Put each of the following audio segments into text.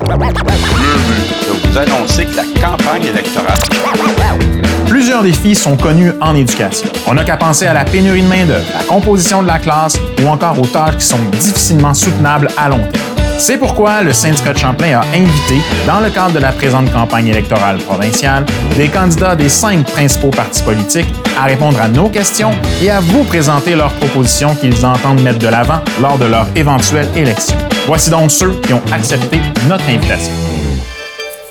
Je vous annoncer que la campagne électorale. Plusieurs défis sont connus en éducation. On n'a qu'à penser à la pénurie de main-d'œuvre, la composition de la classe ou encore aux tâches qui sont difficilement soutenables à long terme. C'est pourquoi le syndicat de Champlain a invité, dans le cadre de la présente campagne électorale provinciale, des candidats des cinq principaux partis politiques à répondre à nos questions et à vous présenter leurs propositions qu'ils entendent mettre de l'avant lors de leur éventuelle élection. Voici donc ceux qui ont accepté notre invitation.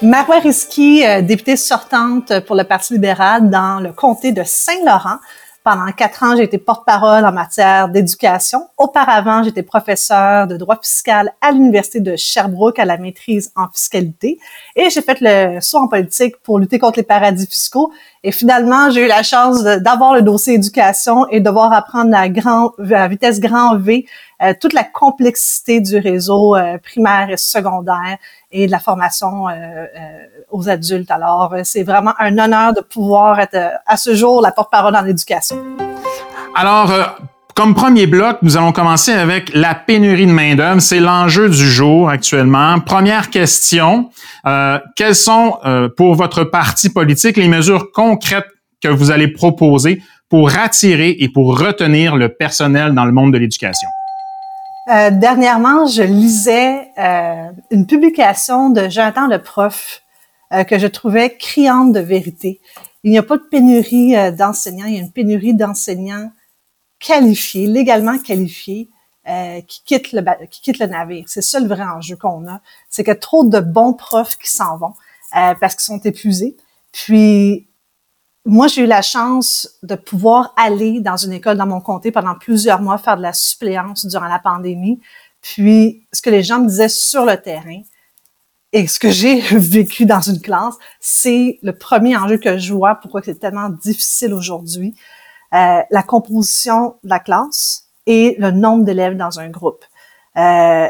Marois Risky, euh, députée sortante pour le Parti libéral dans le comté de Saint-Laurent, pendant quatre ans, j'ai été porte-parole en matière d'éducation. Auparavant, j'étais professeur de droit fiscal à l'Université de Sherbrooke à la maîtrise en fiscalité. Et j'ai fait le saut en politique pour lutter contre les paradis fiscaux. Et finalement, j'ai eu la chance d'avoir le dossier éducation et de devoir apprendre à, grand, à vitesse grand V euh, toute la complexité du réseau euh, primaire et secondaire et de la formation euh, aux adultes. Alors, c'est vraiment un honneur de pouvoir être à ce jour la porte-parole en éducation. Alors, comme premier bloc, nous allons commencer avec la pénurie de main-d'œuvre. C'est l'enjeu du jour actuellement. Première question quelles sont pour votre parti politique les mesures concrètes que vous allez proposer pour attirer et pour retenir le personnel dans le monde de l'éducation? Euh, dernièrement, je lisais euh, une publication de Jonathan le prof euh, que je trouvais criante de vérité. Il n'y a pas de pénurie d'enseignants, il y a une pénurie d'enseignants qualifiés, légalement qualifiés, qui quittent le qui quittent le navire. C'est ça le vrai enjeu qu'on a, c'est que trop de bons profs qui s'en vont parce qu'ils sont épuisés. Puis moi, j'ai eu la chance de pouvoir aller dans une école dans mon comté pendant plusieurs mois faire de la suppléance durant la pandémie. Puis, ce que les gens me disaient sur le terrain et ce que j'ai vécu dans une classe, c'est le premier enjeu que je vois, pourquoi c'est tellement difficile aujourd'hui, euh, la composition de la classe et le nombre d'élèves dans un groupe. Euh,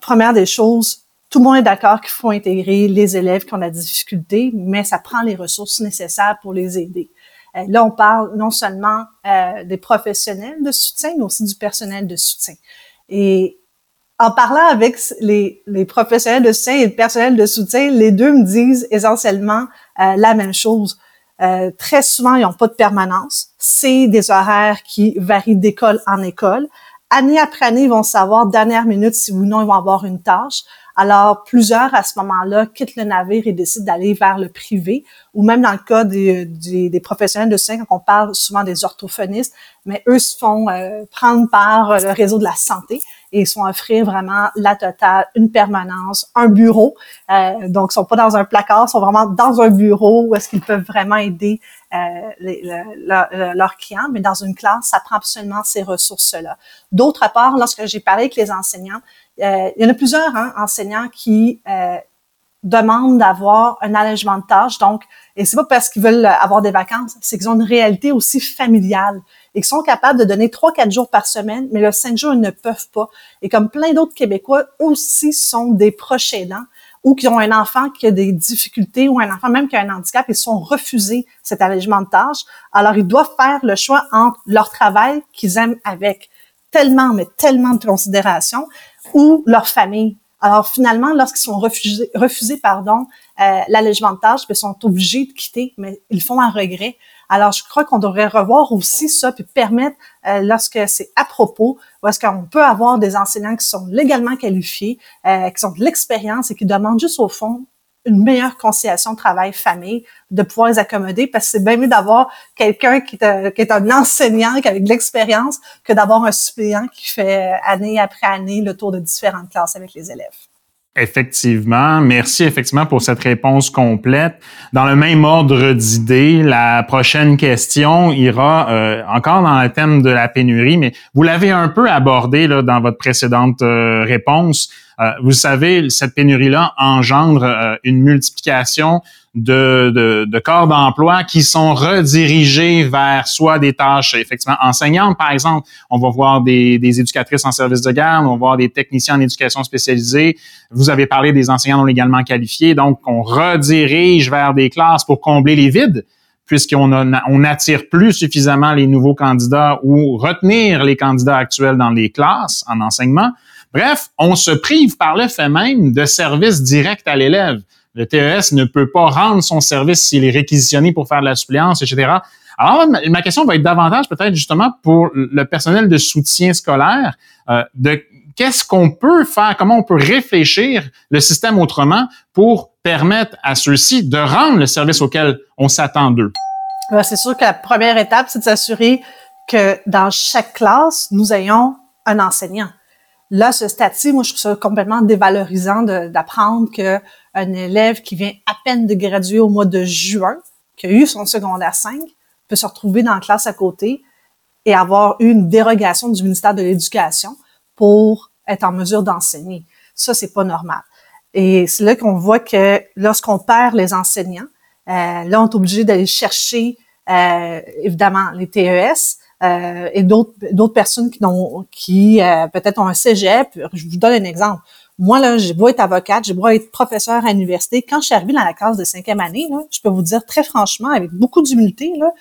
première des choses, tout le monde est d'accord qu'il faut intégrer les élèves qui ont la difficulté, mais ça prend les ressources nécessaires pour les aider. Euh, là, on parle non seulement euh, des professionnels de soutien, mais aussi du personnel de soutien. Et en parlant avec les, les professionnels de soutien et le personnel de soutien, les deux me disent essentiellement euh, la même chose. très souvent, ils n'ont pas de permanence. C'est des horaires qui varient d'école en école. Année après année, ils vont savoir dernière minute si ou non ils vont avoir une tâche. Alors, plusieurs, à ce moment-là, quittent le navire et décident d'aller vers le privé, ou même dans le cas des, des, professionnels de soins, quand on parle souvent des orthophonistes, mais eux se font euh, prendre par le réseau de la santé et ils sont offrir vraiment la totale, une permanence, un bureau. Euh, donc, ils sont pas dans un placard, ils sont vraiment dans un bureau où est-ce qu'ils peuvent vraiment aider euh, les, leurs clients, mais dans une classe, ça prend absolument ces ressources-là. D'autre part, lorsque j'ai parlé avec les enseignants, euh, il y en a plusieurs hein, enseignants qui euh, demandent d'avoir un allègement de tâches. Donc, et c'est pas parce qu'ils veulent avoir des vacances, c'est qu'ils ont une réalité aussi familiale et qu'ils sont capables de donner trois, quatre jours par semaine, mais le cinq jours, ils ne peuvent pas. Et comme plein d'autres Québécois aussi sont des proches aidants ou qui ont un enfant qui a des difficultés ou un enfant même qui a un handicap, ils sont refusés cet allègement de tâches. Alors, ils doivent faire le choix entre leur travail qu'ils aiment avec tellement, mais tellement de considération ou leur famille. Alors finalement, lorsqu'ils sont refusés, refusés pardon, euh, l'allègement de tâches, ben, ils sont obligés de quitter, mais ils font un regret. Alors je crois qu'on devrait revoir aussi ça, puis permettre, euh, lorsque c'est à propos, parce qu'on peut avoir des enseignants qui sont légalement qualifiés, euh, qui ont de l'expérience et qui demandent juste au fond une meilleure conciliation travail-famille, de pouvoir les accommoder, parce que c'est bien mieux d'avoir quelqu'un qui, est un enseignant, qui a de l'expérience, que d'avoir un suppléant qui fait année après année le tour de différentes classes avec les élèves. Effectivement. Merci effectivement pour cette réponse complète. Dans le même ordre d'idées, la prochaine question ira euh, encore dans le thème de la pénurie, mais vous l'avez un peu abordé là, dans votre précédente euh, réponse. Euh, vous savez, cette pénurie-là engendre euh, une multiplication de, de, de corps d'emploi qui sont redirigés vers soit des tâches effectivement enseignantes, par exemple. On va voir des, des éducatrices en service de garde, on va voir des techniciens en éducation spécialisée. Vous avez parlé des enseignants non légalement qualifiés, donc on redirige vers des classes pour combler les vides puisqu'on on n'attire plus suffisamment les nouveaux candidats ou retenir les candidats actuels dans les classes en enseignement. Bref, on se prive par le fait même de services directs à l'élève. Le TES ne peut pas rendre son service s'il est réquisitionné pour faire de la suppléance, etc. Alors, ma question va être davantage peut-être justement pour le personnel de soutien scolaire, euh, de qu'est-ce qu'on peut faire, comment on peut réfléchir le système autrement pour permettre à ceux-ci de rendre le service auquel on s'attend d'eux? C'est sûr que la première étape, c'est de s'assurer que dans chaque classe, nous ayons un enseignant. Là, ce statut, moi, je trouve ça complètement dévalorisant d'apprendre qu'un élève qui vient à peine de graduer au mois de juin, qui a eu son secondaire 5, peut se retrouver dans la classe à côté et avoir eu une dérogation du ministère de l'Éducation pour être en mesure d'enseigner. Ça, c'est pas normal. Et c'est là qu'on voit que lorsqu'on perd les enseignants, euh, là, on est obligé d'aller chercher, euh, évidemment, les TES, euh, et d'autres d'autres personnes qui ont qui euh, peut-être ont un cégep. Je vous donne un exemple. Moi là, j'ai beau être avocate, j'ai beau être professeur à l'université. Quand je suis arrivée dans la classe de cinquième année, là, je peux vous dire très franchement, avec beaucoup d'humilité, là,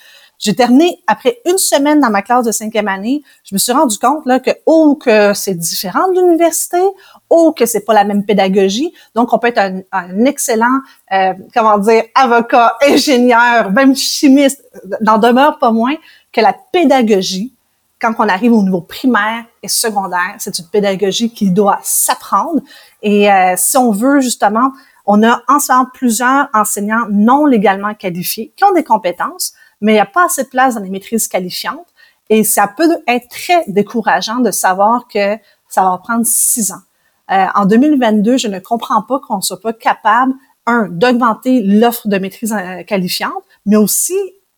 j'ai terminé après une semaine dans ma classe de cinquième année. Je me suis rendu compte là que oh que c'est différent de l'université, oh que c'est pas la même pédagogie. Donc on peut être un, un excellent euh, comment dire avocat, ingénieur, même chimiste, n'en demeure pas moins que la pédagogie, quand on arrive au niveau primaire et secondaire, c'est une pédagogie qui doit s'apprendre. Et euh, si on veut justement, on a ensemble plusieurs enseignants non légalement qualifiés qui ont des compétences, mais il n'y a pas assez de place dans les maîtrises qualifiantes. Et ça peut être très décourageant de savoir que ça va prendre six ans. Euh, en 2022, je ne comprends pas qu'on ne soit pas capable, un, d'augmenter l'offre de maîtrise euh, qualifiante, mais aussi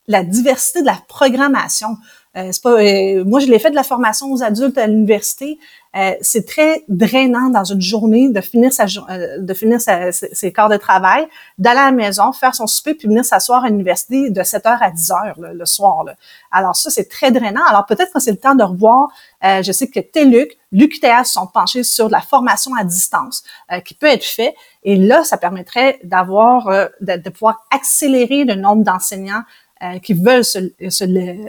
la diversité de la programmation. Euh, pas, euh, moi, je l'ai fait de la formation aux adultes à l'université. Euh, c'est très drainant dans une journée de finir sa, euh, de finir sa, ses corps de travail, d'aller à la maison, faire son souper, puis venir s'asseoir à l'université de 7h à 10h le soir. Là. Alors ça, c'est très drainant. Alors peut-être que c'est le temps de revoir. je sais que TELUC, l'UQTS sont penchés sur la formation à distance qui peut être fait. Et là, ça permettrait d'avoir, de, de pouvoir accélérer le nombre d'enseignants euh, qui veulent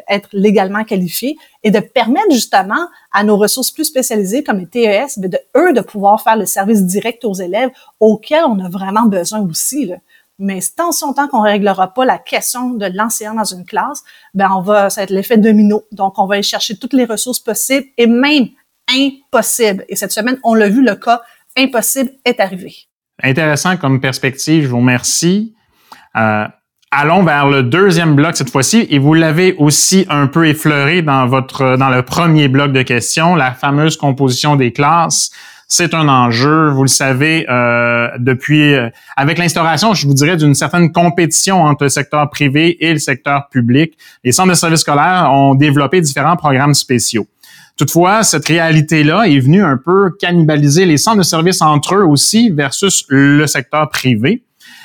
être légalement qualifiés et de permettre justement à nos ressources plus spécialisées comme les TES, de, eux, de pouvoir faire le service direct aux élèves auxquels on a vraiment besoin aussi. Là. Mais tant si longtemps qu'on réglera pas la question de l'enseignant dans une classe, ben on va, ça va être l'effet domino. Donc, on va aller chercher toutes les ressources possibles et même impossibles. Et cette semaine, on l'a vu, le cas impossible est arrivé. Intéressant comme perspective. Je vous remercie. Euh, allons vers le deuxième bloc cette fois-ci et vous l'avez aussi un peu effleuré dans votre dans le premier bloc de questions, la fameuse composition des classes. C'est un enjeu, vous le savez, euh, depuis euh, avec l'instauration, je vous dirais, d'une certaine compétition entre le secteur privé et le secteur public. Les centres de services scolaires ont développé différents programmes spéciaux. Toutefois, cette réalité-là est venue un peu cannibaliser les centres de services entre eux aussi versus le secteur privé.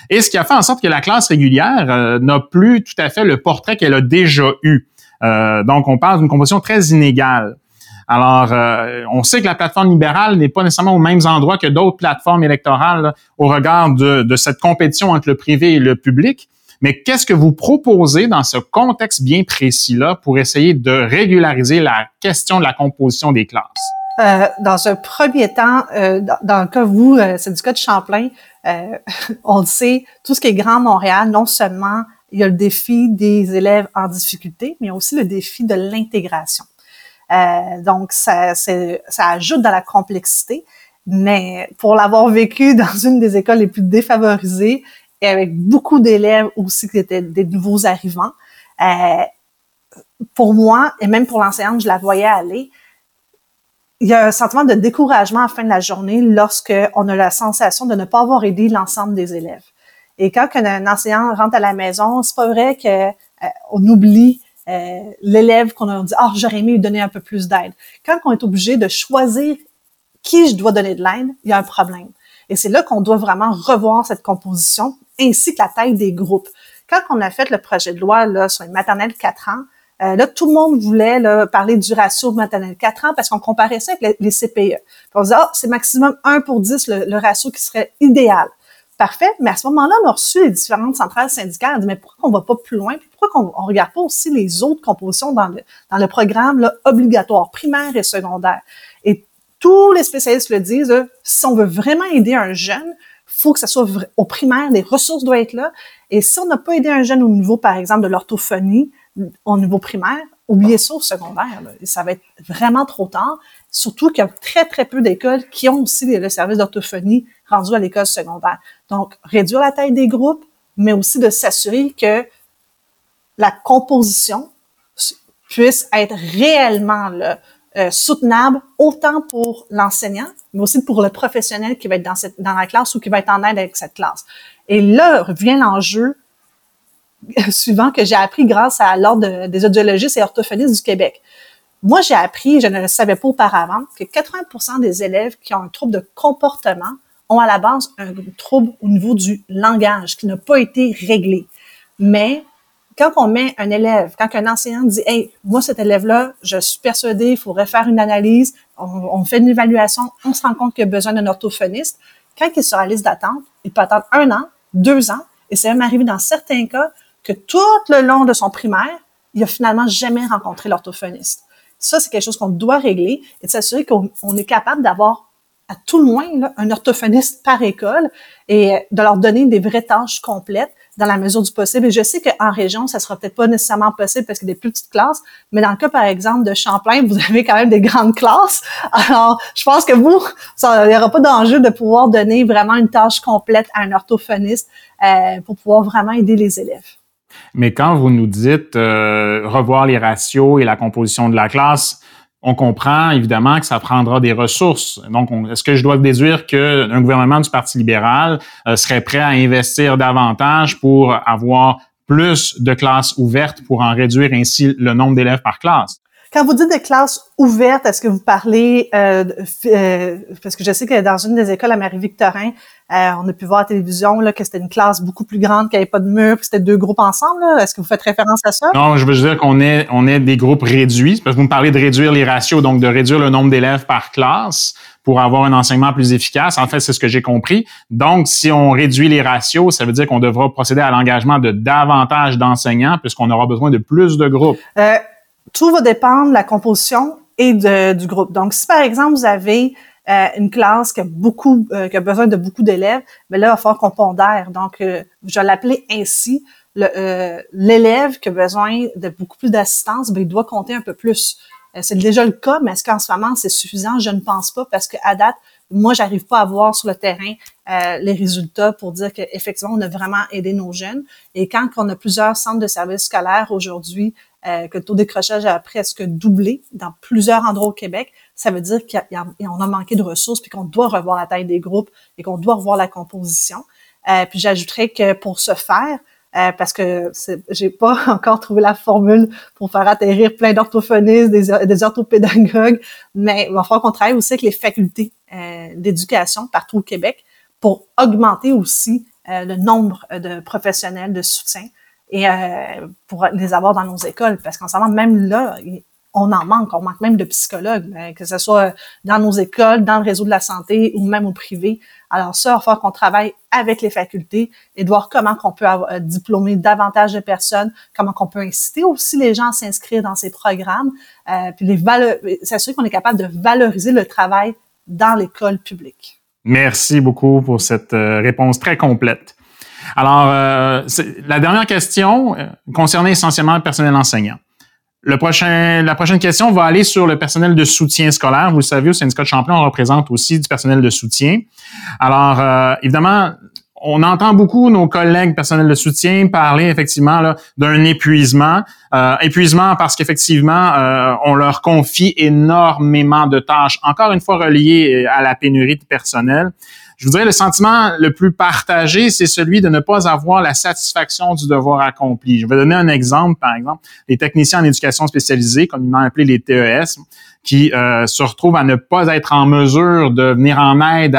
Et ce qui a fait en sorte que la classe régulière euh, n'a plus tout à fait le portrait qu'elle a déjà eu. Euh, donc, on parle d'une composition très inégale. Alors, euh, on sait que la plateforme libérale n'est pas nécessairement aux mêmes endroits que d'autres plateformes électorales au regard de, de, cette compétition entre le privé et le public. Mais qu'est-ce que vous proposez dans ce contexte bien précis-là pour essayer de régulariser la question de la composition des classes? Euh, dans un premier temps, euh, dans, le cas vous, euh, c'est du cas de Champlain, euh, on le sait, tout ce qui est Grand Montréal, non seulement il y a le défi des élèves en difficulté, mais il y a aussi le défi de l'intégration. Euh, donc, ça, ça ajoute dans la complexité. Mais pour l'avoir vécu dans une des écoles les plus défavorisées et avec beaucoup d'élèves aussi qui étaient des nouveaux arrivants, pour moi et même pour l'enseignante, je la voyais aller, il y a un sentiment de découragement à la fin de la journée lorsque on a la sensation de ne pas avoir aidé l'ensemble des élèves. Et quand un enseignant rentre à la maison, c'est pas vrai que euh, oublie euh, l'élève qu'on a dit ah j'aurais aimé lui donner un peu plus d'aide. Quand on est obligé de choisir qui je dois donner de l'aide, il y a un problème. Et c'est là qu'on doit vraiment revoir cette composition ainsi que la taille des groupes. Quand on a fait le projet de loi là, sur les maternelles 4 ans, euh, là, tout le monde voulait là, parler du ratio maternel 4 ans parce qu'on comparait ça avec les, CPE. Puis on disait, ah, c'est maximum 1 pour 10 le, ratio qui serait idéal. Parfait, mais à ce moment-là, on a reçu les différentes centrales syndicales. On dit, mais pourquoi on va pas plus loin? pourquoi qu'on on regarde pas aussi les autres compositions dans le, dans le programme obligatoire, primaire et secondaire? Et tous les spécialistes le disent, si on veut vraiment aider un jeune, faut que ça soit au primaire, les ressources doivent être là. Et si on n'a pas aidé un jeune au niveau, par exemple, de l'orthophonie, au niveau primaire, oubliez ça au secondaire. Ça va être vraiment trop tard. Surtout qu'il y a très, très peu d'écoles qui ont aussi le service d'orthophonie rendu à l'école secondaire. Donc, réduire la taille des groupes, mais aussi de s'assurer que la composition puisse être réellement euh, soutenable, autant pour l'enseignant, mais aussi pour le professionnel qui va être dans, cette, dans la classe ou qui va être en aide avec cette classe. Et là vient l'enjeu suivant que j'ai appris grâce à l'Ordre des audiologistes et orthophonistes du Québec. Moi, j'ai appris, je ne le savais pas auparavant, que 80% des élèves qui ont un trouble de comportement ont à la base un trouble au niveau du langage qui n'a pas été réglé. Mais quand on met un élève, quand un enseignant dit, hey, moi, cet élève-là, je suis persuadé, il faudrait faire une analyse, on, fait une évaluation, on se rend compte qu'il a besoin d'un orthophoniste. Quand il est sur la liste d'attente, il peut attendre un an, deux ans, et c'est même arrivé dans certains cas que tout le long de son primaire, il a finalement jamais rencontré l'orthophoniste. Ça, c'est quelque chose qu'on doit régler et de s'assurer qu'on est capable d'avoir à tout le moins un orthophoniste par école et de leur donner des vraies tâches complètes dans la mesure du possible. Et je sais qu'en région, ça sera peut-être pas nécessairement possible parce qu'il y a des plus petites classes, mais dans le cas, par exemple, de Champlain, vous avez quand même des grandes classes. Alors, je pense que vous, il n'y aura pas d'enjeu de pouvoir donner vraiment une tâche complète à un orthophoniste euh, pour pouvoir vraiment aider les élèves. Mais quand vous nous dites euh, revoir les ratios et la composition de la classe, on comprend évidemment que ça prendra des ressources. Donc, est-ce que je dois déduire qu'un gouvernement du Parti libéral euh, serait prêt à investir davantage pour avoir plus de classes ouvertes pour en réduire ainsi le nombre d'élèves par classe? Quand vous dites des classes ouvertes, est-ce que vous parlez, euh, euh, parce que je sais que dans une des écoles à Marie-Victorin, euh, on a pu voir à la télévision là, que c'était une classe beaucoup plus grande, qu'il n'y avait pas de mur, que c'était deux groupes ensemble. Est-ce que vous faites référence à ça? Non, je veux dire qu'on est, on est des groupes réduits, parce que vous me parlez de réduire les ratios, donc de réduire le nombre d'élèves par classe pour avoir un enseignement plus efficace. En fait, c'est ce que j'ai compris. Donc, si on réduit les ratios, ça veut dire qu'on devra procéder à l'engagement de davantage d'enseignants puisqu'on aura besoin de plus de groupes. Euh, tout va dépendre de la composition et de, du groupe. Donc, si par exemple, vous avez euh, une classe qui a beaucoup, euh, qui a besoin de beaucoup d'élèves, mais ben là, il va falloir qu'on pondère. Donc, euh, je vais l'appeler ainsi. L'élève qui a besoin de beaucoup plus d'assistance, ben, il doit compter un peu plus. c'est déjà le cas, mais est-ce qu'en ce moment, c'est suffisant? Je ne pense pas parce qu'à date, moi, j'arrive pas à voir sur le terrain les résultats pour dire qu'effectivement, on a vraiment aidé nos jeunes. Et quand on a plusieurs centres de services scolaires aujourd'hui euh, que le taux de décrochage a presque doublé dans plusieurs endroits au Québec, ça veut dire qu'on a, manqué de ressources puis qu'on doit revoir la taille des groupes et qu'on doit revoir la composition. Euh, puis j'ajouterais que pour ce faire, euh, parce que j'ai pas encore trouvé la formule pour faire atterrir plein d'orthophonistes, des, des, orthopédagogues, mais il va falloir qu'on travaille aussi avec les facultés euh, d'éducation partout au Québec pour augmenter aussi euh, le nombre de professionnels de soutien et euh, pour les avoir dans nos écoles. Parce qu'en ce moment, même là, on en manque. On manque même de psychologues, euh, que ce soit dans nos écoles, dans le réseau de la santé ou même au privé. Alors ça, il va falloir qu'on travaille avec les facultés et de voir comment qu'on peut euh, diplômer davantage de personnes, comment qu'on peut inciter aussi les gens à s'inscrire dans ces programmes, euh, puis les s'assurer qu'on est capable de valoriser le travail dans l'école publique. Merci beaucoup pour cette réponse très complète. Alors, euh, la dernière question euh, concernait essentiellement le personnel enseignant. Le prochain, la prochaine question va aller sur le personnel de soutien scolaire. Vous le savez, au syndicat de Champlain, on représente aussi du personnel de soutien. Alors, euh, évidemment, on entend beaucoup nos collègues personnels de soutien parler effectivement d'un épuisement. Euh, épuisement parce qu'effectivement, euh, on leur confie énormément de tâches, encore une fois reliées à la pénurie de personnel je vous dirais le sentiment le plus partagé, c'est celui de ne pas avoir la satisfaction du devoir accompli. Je vais donner un exemple, par exemple, les techniciens en éducation spécialisée, comme ils m'ont appelé les TES, qui euh, se retrouvent à ne pas être en mesure de venir en aide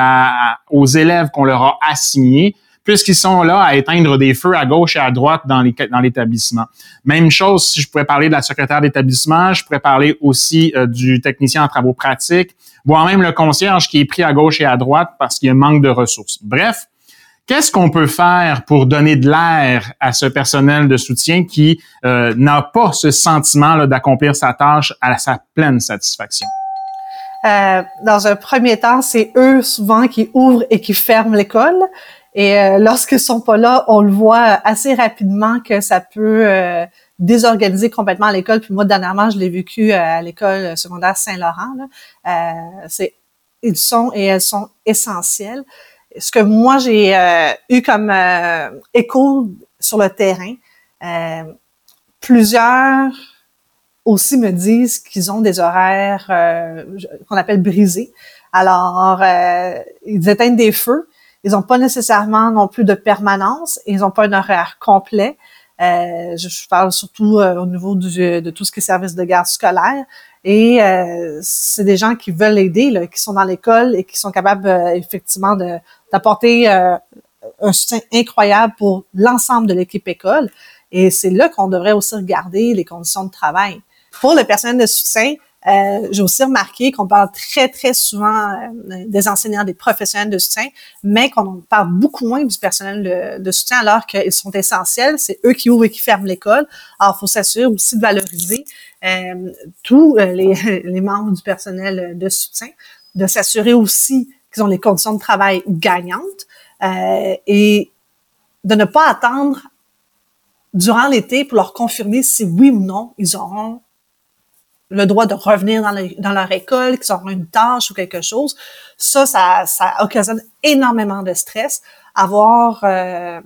aux élèves qu'on leur a assignés puisqu'ils sont là à éteindre des feux à gauche et à droite dans l'établissement. Même chose, si je pourrais parler de la secrétaire d'établissement, je pourrais parler aussi euh, du technicien en travaux pratiques, voire même le concierge qui est pris à gauche et à droite parce qu'il manque de ressources. Bref, qu'est-ce qu'on peut faire pour donner de l'air à ce personnel de soutien qui euh, n'a pas ce sentiment d'accomplir sa tâche à sa pleine satisfaction? Euh, dans un premier temps, c'est eux souvent qui ouvrent et qui ferment l'école. Et euh, lorsqu'ils sont pas là, on le voit assez rapidement que ça peut euh, désorganiser complètement l'école. Puis moi, dernièrement, je l'ai vécu à l'école secondaire Saint-Laurent. Euh, c'est ils sont et elles sont essentielles. Ce que moi j'ai eu comme écho sur le terrain, plusieurs aussi me disent qu'ils ont des horaires qu'on appelle brisés. Alors, ils éteignent des feux, ils n'ont pas nécessairement non plus de permanence. Ils n'ont pas un horaire complet. Euh, je, parle surtout euh, au niveau du, de tout ce qui est service de garde scolaire. Et euh, c'est des gens qui veulent aider, là, qui sont dans l'école et qui sont capables euh, effectivement d'apporter un soutien incroyable pour l'ensemble de l'équipe école. Et c'est là qu'on devrait aussi regarder les conditions de travail. Pour le personnel de soutien, euh, j'ai aussi remarqué qu'on parle très, très souvent euh, des enseignants, des professionnels de soutien, mais qu'on parle beaucoup moins du personnel de, soutien alors qu'ils sont essentiels. C'est eux qui ouvrent et qui ferment l'école. Alors, il faut s'assurer aussi de valoriser euh, tous les, les membres du personnel de soutien, de s'assurer aussi qu'ils ont les conditions de travail gagnantes et de ne pas attendre durant l'été pour leur confirmer si oui ou non ils auront le droit de revenir dans, leur école, qu'ils auront une tâche ou quelque chose, ça, ça, ça occasionne énormément de stress. Avoir euh,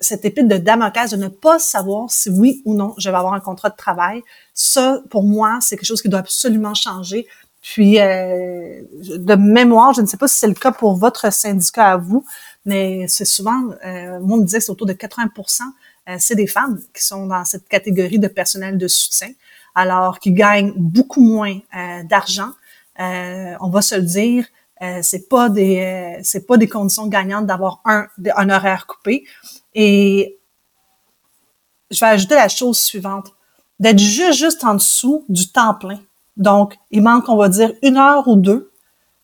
cette épine de Damoclès de ne pas savoir si oui ou non je vais avoir un contrat de travail, ça, pour moi, c'est quelque chose qui doit absolument changer. Puis, euh, de mémoire, je ne sais pas si c'est le cas pour votre syndicat à vous, mais c'est souvent, euh, on me disait que c'est autour de 80% euh, c'est des femmes qui sont dans cette catégorie de personnel de soutien alors qu'ils gagnent beaucoup moins euh, d'argent. Euh, on va se le dire, euh, c'est pas des euh, c'est pas des conditions gagnantes d'avoir un un horaire coupé. Et je vais ajouter la chose suivante d'être juste juste en dessous du temps plein. Donc, il manque, on va dire, une heure ou deux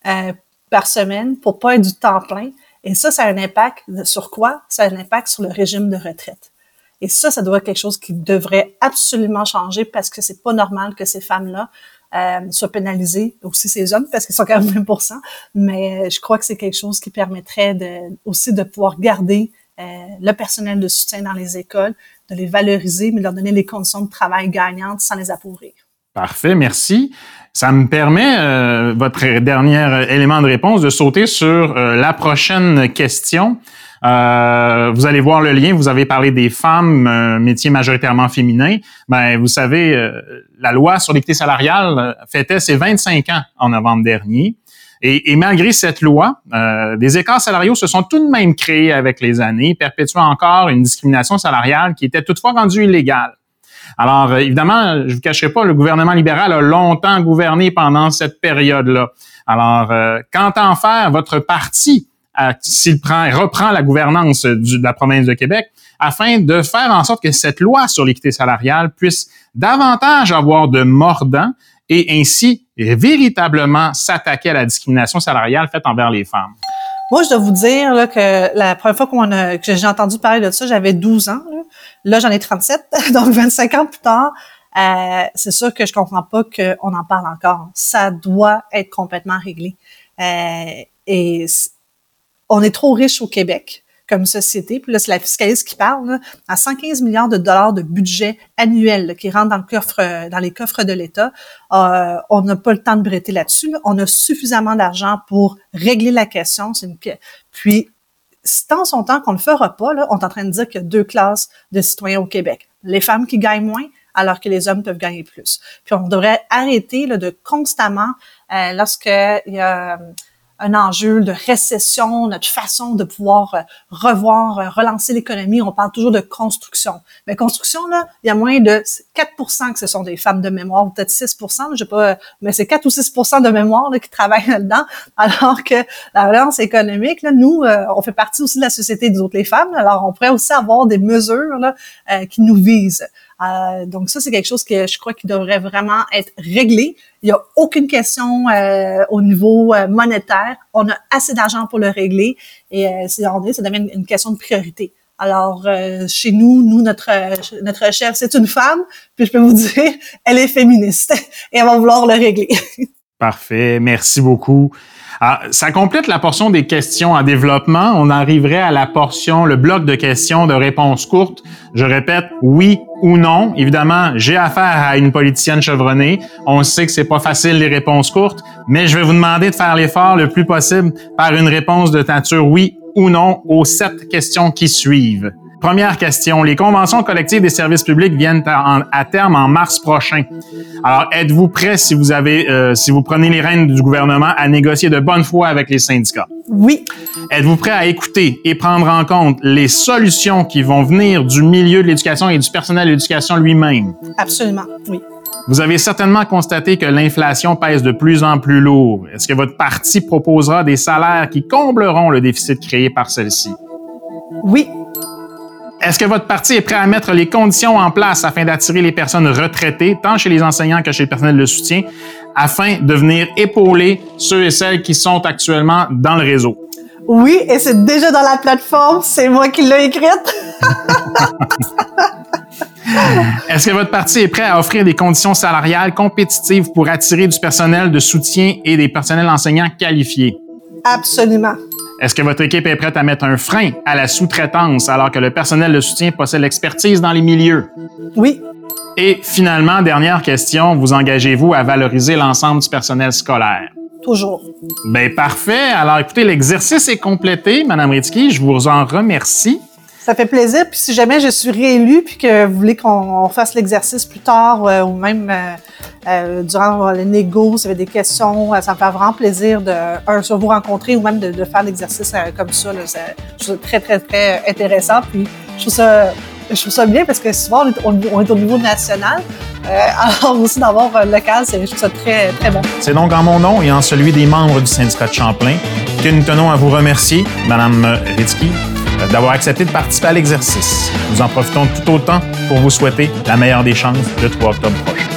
euh, par semaine pour pas être du temps plein. Et ça, ça a un impact sur quoi? Ça a un impact sur le régime de retraite. Et ça, ça doit être quelque chose qui devrait absolument changer parce que c'est pas normal que ces femmes-là euh, soient pénalisées, aussi ces hommes, parce qu'ils sont quand même 20 Mais je crois que c'est quelque chose qui permettrait de, aussi de pouvoir garder euh, le personnel de soutien dans les écoles, de les valoriser, mais de leur donner les conditions de travail gagnantes sans les appauvrir. Parfait, merci. Ça me permet, euh, votre dernier élément de réponse, de sauter sur euh, la prochaine question. Euh, vous allez voir le lien. Vous avez parlé des femmes, un métier majoritairement féminin. Ben, vous savez, euh, la loi sur l'équité salariale euh, fêtait ses 25 ans en novembre dernier. Et, et malgré cette loi, euh, des écarts salariaux se sont tout de même créés avec les années, perpétuant encore une discrimination salariale qui était toutefois rendue illégale. Alors, évidemment, je vous cacherai pas, le gouvernement libéral a longtemps gouverné pendant cette période-là. Alors, euh, qu'entend faire votre parti s'il prend, reprend la gouvernance de la province de Québec, afin de faire en sorte que cette loi sur l'équité salariale puisse davantage avoir de mordant et ainsi véritablement s'attaquer à la discrimination salariale faite envers les femmes. Moi, je dois vous dire là, que la première fois qu'on a, que j'ai entendu parler de ça, j'avais 12 ans. Là, j'en ai 37, donc 25 ans plus tard. Euh, c'est sûr que je comprends pas qu'on en parle encore. Ça doit être complètement réglé. Euh, et on est trop riche au Québec comme société. Puis là, c'est la fiscaliste qui parle, à 115 milliards de dollars de budget annuel qui rentre dans, le coffre, dans les coffres de l'État. Euh, on n'a pas le temps de bretter là-dessus. On a suffisamment d'argent pour régler la question. Une... Puis, tant son temps qu'on ne le fera pas, on est en train de dire qu'il y a deux classes de citoyens au Québec. Les femmes qui gagnent moins, alors que les hommes peuvent gagner plus. Puis on devrait arrêter de constamment, euh, lorsqu'il y a un enjeu de récession, notre façon de pouvoir euh, revoir, euh, relancer l'économie. On parle toujours de construction. Mais construction, là, il y a moins de 4 que ce sont des femmes de mémoire, peut-être 6 je sais pas, mais c'est 4 ou 6 de mémoire là, qui travaillent là-dedans, alors que la relance économique, là, nous, euh, on fait partie aussi de la société des autres les femmes, alors on pourrait aussi avoir des mesures là, qui nous visent. Euh, donc ça, c'est quelque chose que je crois qui devrait vraiment être réglé. Il n'y a aucune question euh, au niveau euh, monétaire. On a assez d'argent pour le régler et c'est ça devient une question de priorité. Alors, chez nous, nous, notre notre chef, c'est une femme, puis je peux vous dire, elle est féministe et elle va vouloir le régler. Parfait. Merci beaucoup. Ah, ça complète la portion des questions en développement. On arriverait à la portion, le bloc de questions de réponses courtes. Je répète, oui ou non. Évidemment, j'ai affaire à une politicienne chevronnée. On sait que c'est pas facile les réponses courtes, mais je vais vous demander de faire l'effort le plus possible par une réponse de nature oui ou non aux sept questions qui suivent. Première question. Les conventions collectives des services publics viennent à, terme en mars prochain. Alors, êtes-vous prêt, si vous avez, euh, si vous prenez les rênes du gouvernement, à négocier de bonne foi avec les syndicats? Oui. Êtes-vous prêt à écouter et prendre en compte les solutions qui vont venir du milieu de l'éducation et du personnel de l'éducation lui-même? Absolument, oui. Vous avez certainement constaté que l'inflation pèse de plus en plus lourd. Est-ce que votre parti proposera des salaires qui combleront le déficit créé par celle-ci? Oui. Est-ce que votre parti est prêt à mettre les conditions en place afin d'attirer les personnes retraitées, tant chez les enseignants que chez le personnel de soutien, afin de venir épauler ceux et celles qui sont actuellement dans le réseau? Oui, et c'est déjà dans la plateforme, c'est moi qui l'ai écrite. Est-ce que votre parti est prêt à offrir des conditions salariales compétitives pour attirer du personnel de soutien et des personnels enseignants qualifiés? Absolument. Est-ce que votre équipe est prête à mettre un frein à la sous-traitance alors que le personnel de soutien possède l'expertise dans les milieux? Oui. Et finalement, dernière question, vous engagez-vous à valoriser l'ensemble du personnel scolaire? Toujours. Ben parfait. Alors écoutez, l'exercice est complété, Madame Ritzky. Je vous en remercie. Ça fait plaisir. Puis si jamais je suis réélue puis que vous voulez qu'on fasse l'exercice plus tard euh, ou même euh, euh, durant les négos, si vous avez des questions, ça me fait vraiment plaisir de un sur vous rencontrer ou même de, faire l'exercice comme ça. Là. Je trouve ça très très très intéressant. Puis je trouve ça je trouve ça bien parce que souvent on est, au niveau national. alors aussi d'avoir local, je trouve ça très très bon. C'est donc en mon nom et en celui des membres du syndicat de Champlain que nous tenons à vous remercier, Madame Ritzky, d'avoir accepté de participer à l'exercice. Nous en profitons tout autant pour vous souhaiter la meilleure des chances le 3 octobre prochain.